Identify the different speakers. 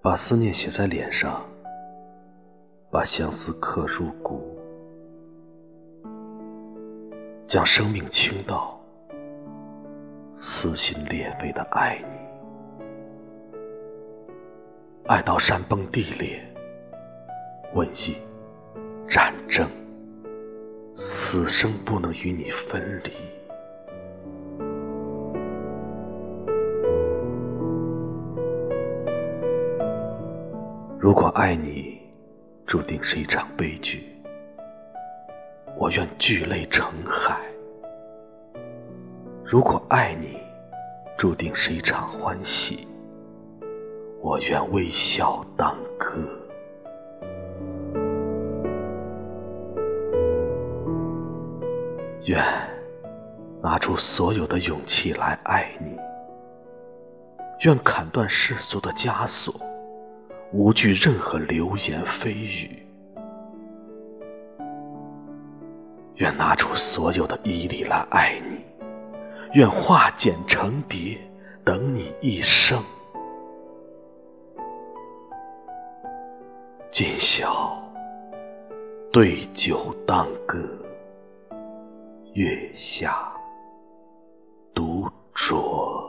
Speaker 1: 把思念写在脸上，把相思刻入骨，将生命倾倒，撕心裂肺的爱你，爱到山崩地裂，瘟疫、战争，死生不能与你分离。如果爱你注定是一场悲剧，我愿聚泪成海；如果爱你注定是一场欢喜，我愿微笑当歌。愿拿出所有的勇气来爱你，愿砍断世俗的枷锁。无惧任何流言蜚语，愿拿出所有的毅力来爱你，愿化茧成蝶，等你一生。今宵对酒当歌，月下独酌。